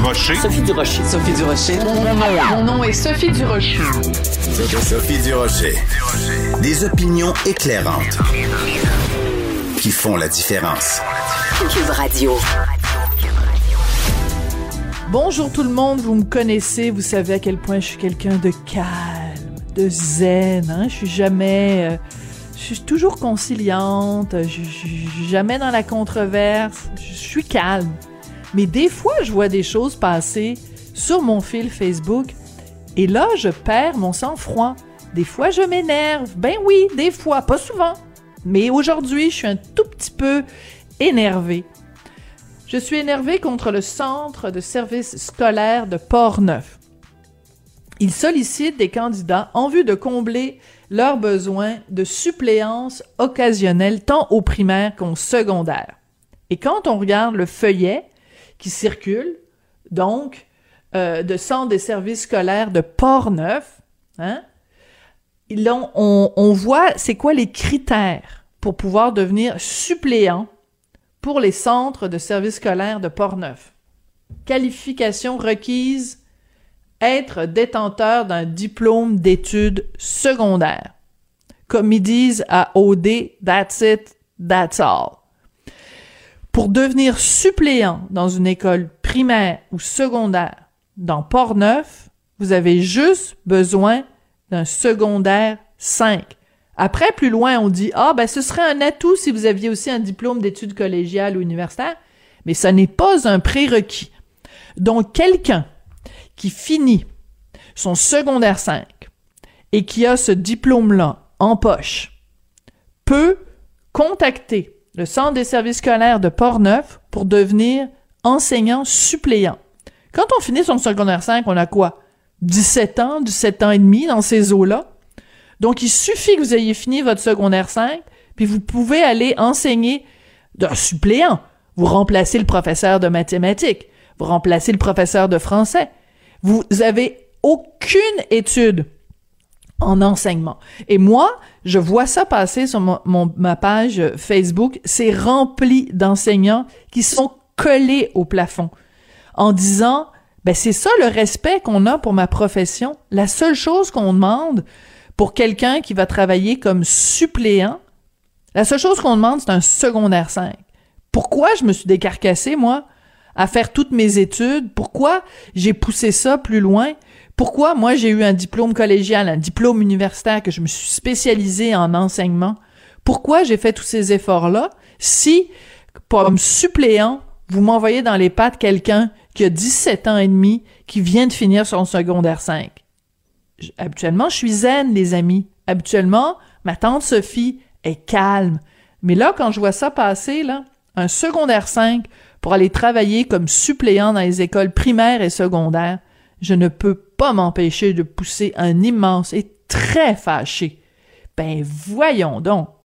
Durocher. Sophie Durocher. Sophie Durocher. Mon nom est Sophie Durocher. Sophie Durocher. Des opinions éclairantes qui font la différence. Cube Radio. Bonjour tout le monde, vous me connaissez, vous savez à quel point je suis quelqu'un de calme, de zen, hein? je suis jamais... Euh, je suis toujours conciliante, je, suis jamais dans la controverse, je suis calme. Mais des fois, je vois des choses passer sur mon fil Facebook et là, je perds mon sang-froid. Des fois, je m'énerve. Ben oui, des fois, pas souvent. Mais aujourd'hui, je suis un tout petit peu énervée. Je suis énervée contre le centre de service scolaire de Port-Neuf. Ils sollicitent des candidats en vue de combler leurs besoins de suppléance occasionnelle tant au primaire qu'au secondaire. Et quand on regarde le feuillet qui circule, donc, euh, de centre des services scolaires de Port-Neuf, hein, on, on voit c'est quoi les critères pour pouvoir devenir suppléant pour les centres de services scolaires de Port-Neuf? Qualification requise être détenteur d'un diplôme d'études secondaires. Comme ils disent à OD, that's it, that's all. Pour devenir suppléant dans une école primaire ou secondaire dans Port-Neuf, vous avez juste besoin d'un secondaire 5. Après, plus loin, on dit, ah, ben, ce serait un atout si vous aviez aussi un diplôme d'études collégiales ou universitaires, mais ce n'est pas un prérequis. Donc, quelqu'un qui finit son secondaire 5 et qui a ce diplôme-là en poche peut contacter le Centre des services scolaires de Port-Neuf pour devenir enseignant suppléant. Quand on finit son secondaire 5, on a quoi? 17 ans, 17 ans et demi dans ces eaux-là. Donc, il suffit que vous ayez fini votre secondaire 5, puis vous pouvez aller enseigner d'un suppléant. Vous remplacez le professeur de mathématiques, vous remplacez le professeur de français, vous avez aucune étude en enseignement. Et moi, je vois ça passer sur mon, ma page Facebook. C'est rempli d'enseignants qui sont collés au plafond en disant, ben c'est ça le respect qu'on a pour ma profession. La seule chose qu'on demande pour quelqu'un qui va travailler comme suppléant, la seule chose qu'on demande, c'est un secondaire 5. Pourquoi je me suis décarcassé, moi, à faire toutes mes études? Pourquoi j'ai poussé ça plus loin? Pourquoi? Moi j'ai eu un diplôme collégial, un diplôme universitaire, que je me suis spécialisé en enseignement? Pourquoi j'ai fait tous ces efforts-là? Si, comme suppléant, vous m'envoyez dans les pattes quelqu'un qui a 17 ans et demi, qui vient de finir son secondaire 5? Habituellement, je suis zen, les amis. Habituellement, ma tante Sophie est calme. Mais là, quand je vois ça passer, là, un secondaire 5 pour aller travailler comme suppléant dans les écoles primaires et secondaires, je ne peux pas m'empêcher de pousser un immense et très fâché. Ben voyons donc.